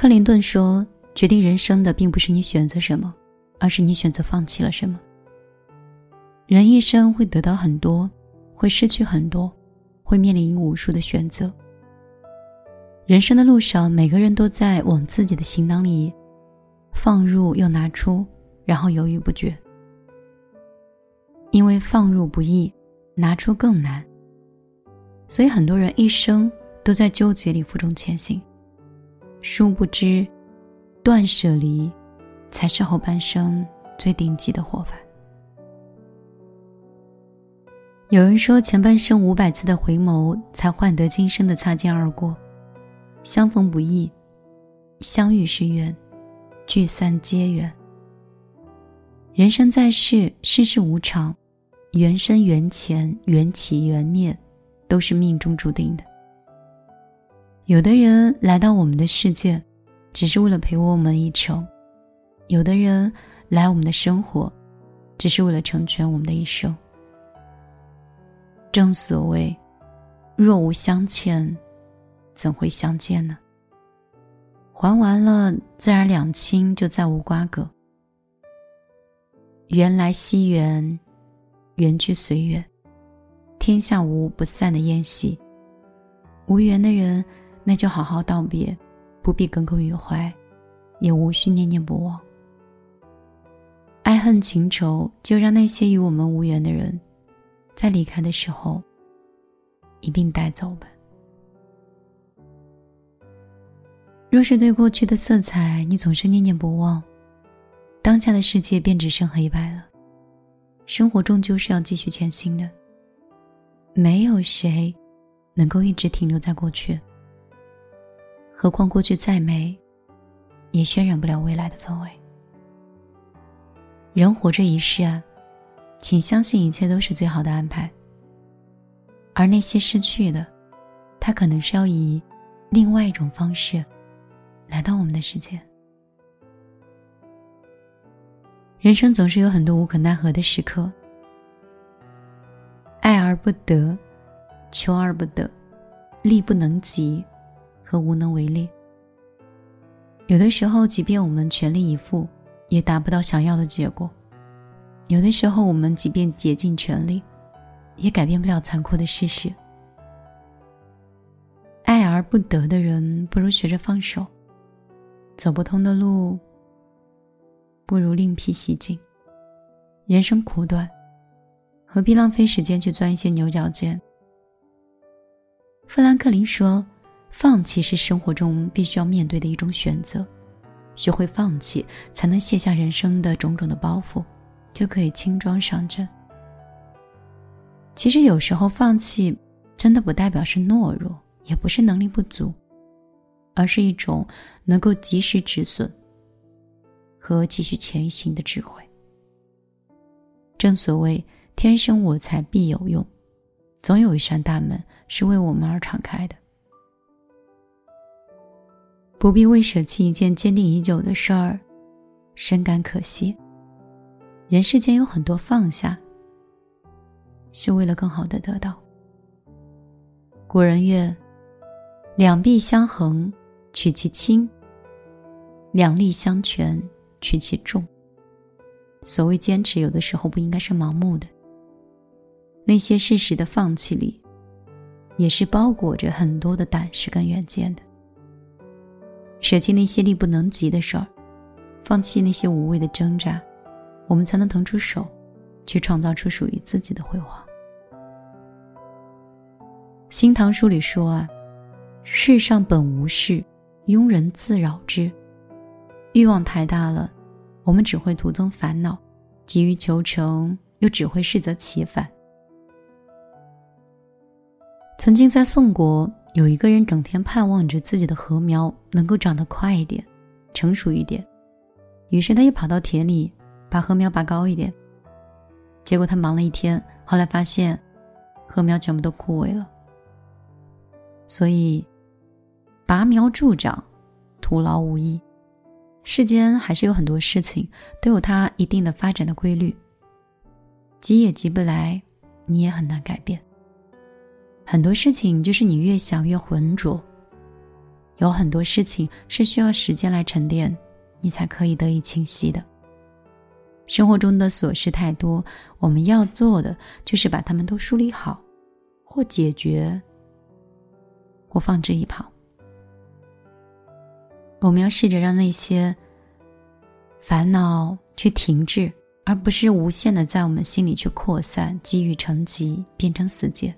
克林顿说：“决定人生的并不是你选择什么，而是你选择放弃了什么。”人一生会得到很多，会失去很多，会面临无数的选择。人生的路上，每个人都在往自己的行囊里放入又拿出，然后犹豫不决。因为放入不易，拿出更难，所以很多人一生都在纠结里负重前行。殊不知，断舍离才是后半生最顶级的活法。有人说，前半生五百次的回眸，才换得今生的擦肩而过。相逢不易，相遇是缘，聚散皆缘。人生在世，世事无常，缘深缘浅，缘起缘灭，都是命中注定的。有的人来到我们的世界，只是为了陪我们一程；有的人来我们的生活，只是为了成全我们的一生。正所谓，若无相欠，怎会相见呢？还完了，自然两清就再无瓜葛。缘来惜缘，缘去随缘，天下无不散的宴席。无缘的人。那就好好道别，不必耿耿于怀，也无需念念不忘。爱恨情仇，就让那些与我们无缘的人，在离开的时候一并带走吧。若是对过去的色彩你总是念念不忘，当下的世界便只剩黑白了。生活终究是要继续前行的，没有谁能够一直停留在过去。何况过去再美，也渲染不了未来的氛围。人活着一世啊，请相信一切都是最好的安排。而那些失去的，它可能是要以另外一种方式来到我们的世界。人生总是有很多无可奈何的时刻，爱而不得，求而不得，力不能及。和无能为力。有的时候，即便我们全力以赴，也达不到想要的结果；有的时候，我们即便竭尽全力，也改变不了残酷的事实。爱而不得的人，不如学着放手；走不通的路，不如另辟蹊径。人生苦短，何必浪费时间去钻一些牛角尖？富兰克林说。放弃是生活中必须要面对的一种选择，学会放弃，才能卸下人生的种种的包袱，就可以轻装上阵。其实有时候放弃，真的不代表是懦弱，也不是能力不足，而是一种能够及时止损和继续前行的智慧。正所谓“天生我材必有用”，总有一扇大门是为我们而敞开的。不必为舍弃一件坚定已久的事儿，深感可惜。人世间有很多放下，是为了更好的得到。古人曰：“两臂相衡，取其轻；两力相权，取其重。”所谓坚持，有的时候不应该是盲目的。那些事实的放弃里，也是包裹着很多的胆识跟远见的。舍弃那些力不能及的事儿，放弃那些无谓的挣扎，我们才能腾出手，去创造出属于自己的辉煌。《新唐书》里说啊：“世上本无事，庸人自扰之。”欲望太大了，我们只会徒增烦恼；急于求成，又只会适得其反。曾经在宋国。有一个人整天盼望着自己的禾苗能够长得快一点，成熟一点，于是他又跑到田里把禾苗拔高一点。结果他忙了一天，后来发现禾苗全部都枯萎了。所以，拔苗助长，徒劳无益。世间还是有很多事情都有它一定的发展的规律，急也急不来，你也很难改变。很多事情就是你越想越浑浊，有很多事情是需要时间来沉淀，你才可以得以清晰的。生活中的琐事太多，我们要做的就是把它们都梳理好，或解决，或放置一旁。我们要试着让那些烦恼去停滞，而不是无限的在我们心里去扩散，积郁成疾，变成死结。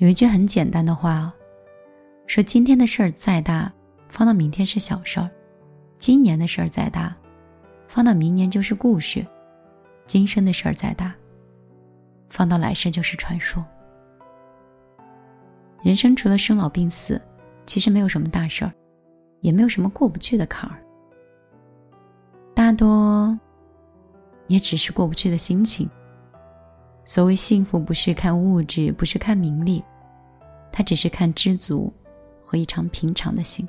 有一句很简单的话，说今天的事儿再大，放到明天是小事儿；今年的事儿再大。放到明年就是故事，今生的事儿再大，放到来世就是传说。人生除了生老病死，其实没有什么大事儿，也没有什么过不去的坎儿。大多也只是过不去的心情。所谓幸福，不是看物质，不是看名利，它只是看知足和一场平常的心。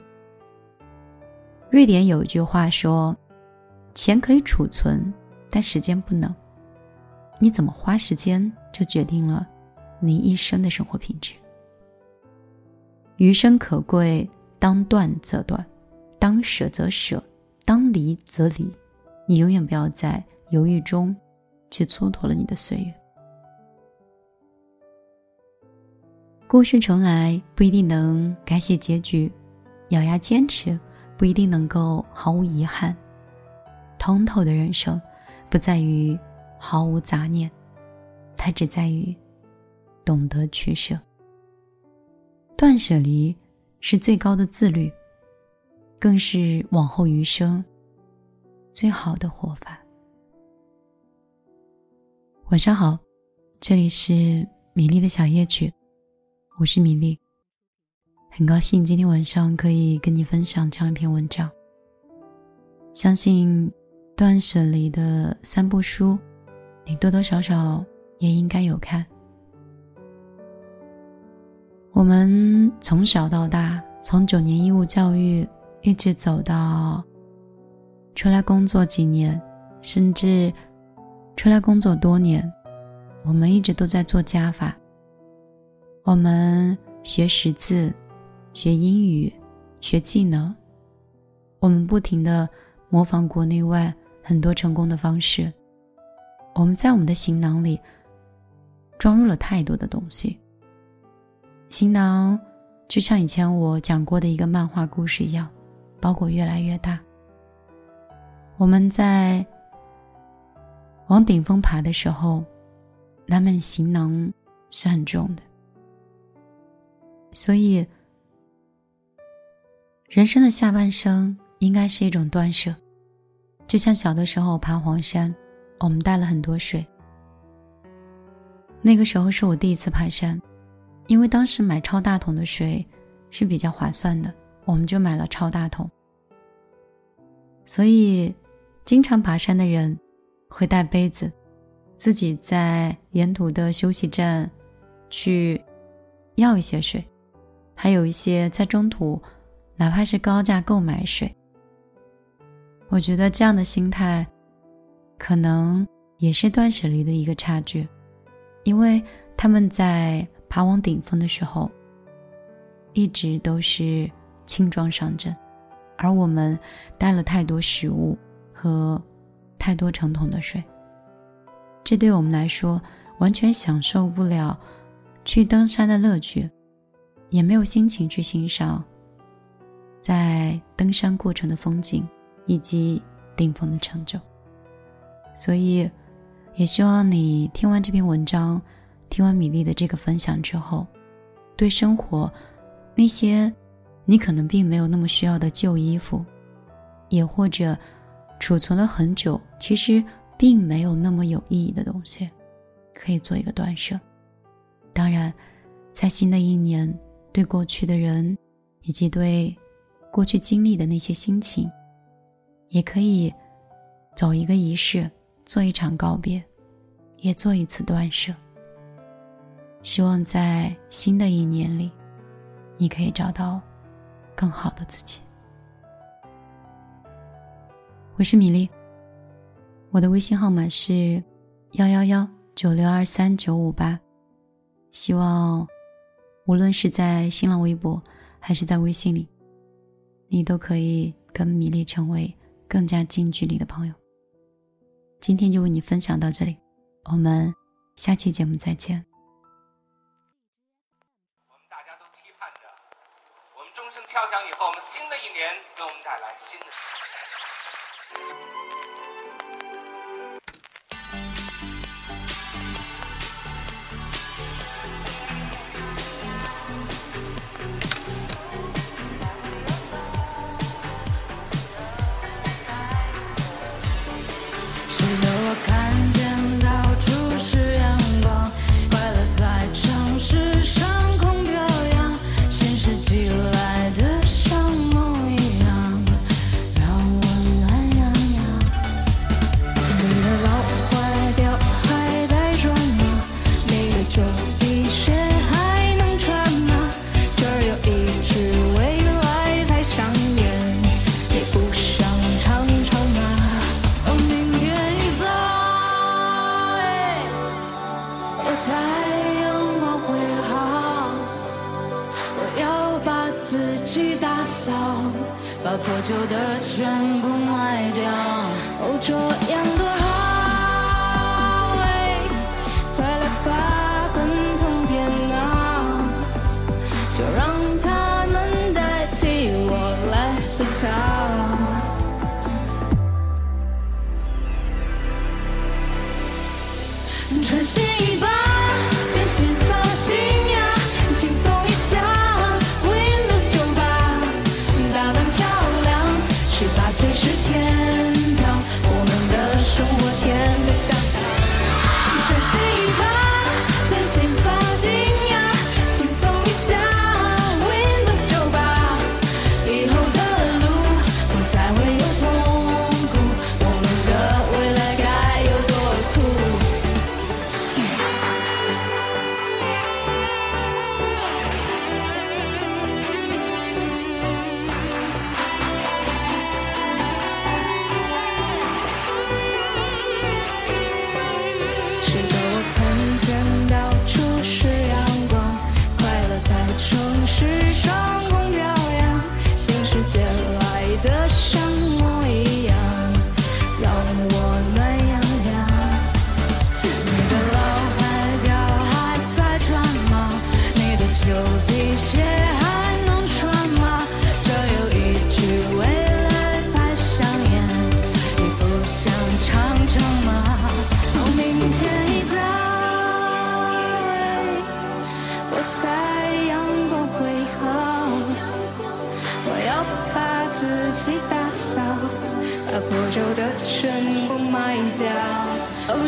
瑞典有一句话说。钱可以储存，但时间不能。你怎么花时间，就决定了你一生的生活品质。余生可贵，当断则断，当舍则舍，当离则离。你永远不要在犹豫中，去蹉跎了你的岁月。故事重来不一定能改写结局，咬牙坚持不一定能够毫无遗憾。通透的人生，不在于毫无杂念，它只在于懂得取舍。断舍离是最高的自律，更是往后余生最好的活法。晚上好，这里是米粒的小夜曲，我是米粒，很高兴今天晚上可以跟你分享这样一篇文章，相信。断舍离的三部书，你多多少少也应该有看。我们从小到大，从九年义务教育一直走到出来工作几年，甚至出来工作多年，我们一直都在做加法。我们学识字，学英语，学技能，我们不停的模仿国内外。很多成功的方式，我们在我们的行囊里装入了太多的东西。行囊就像以前我讲过的一个漫画故事一样，包裹越来越大。我们在往顶峰爬的时候，那们行囊是很重的。所以，人生的下半生应该是一种断舍。就像小的时候爬黄山，我们带了很多水。那个时候是我第一次爬山，因为当时买超大桶的水是比较划算的，我们就买了超大桶。所以，经常爬山的人会带杯子，自己在沿途的休息站去要一些水，还有一些在中途哪怕是高价购买水。我觉得这样的心态，可能也是断舍离的一个差距，因为他们在爬往顶峰的时候，一直都是轻装上阵，而我们带了太多食物和太多成桶的水，这对我们来说完全享受不了去登山的乐趣，也没有心情去欣赏在登山过程的风景。以及顶峰的成就，所以也希望你听完这篇文章，听完米粒的这个分享之后，对生活那些你可能并没有那么需要的旧衣服，也或者储存了很久，其实并没有那么有意义的东西，可以做一个断舍。当然，在新的一年，对过去的人以及对过去经历的那些心情。也可以走一个仪式，做一场告别，也做一次断舍。希望在新的一年里，你可以找到更好的自己。我是米粒，我的微信号码是幺幺幺九六二三九五八。希望无论是在新浪微博还是在微信里，你都可以跟米粒成为更加近距离的朋友。今天就为你分享到这里，我们下期节目再见。我们大家都期盼着，我们钟声敲响以后，我们新的一年给我们带来新的。全部卖掉，哦，这样多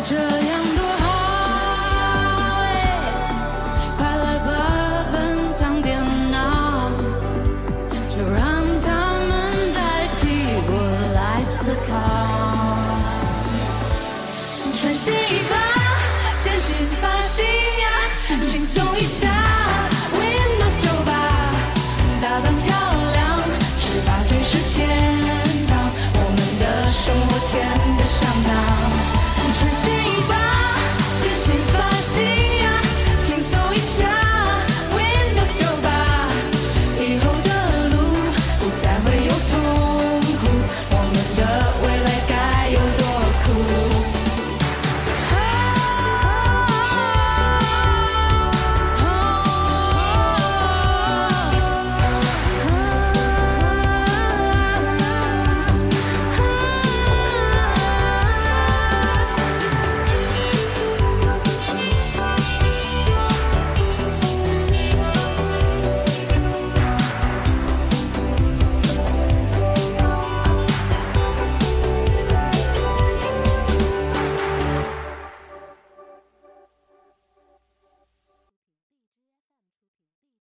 这样。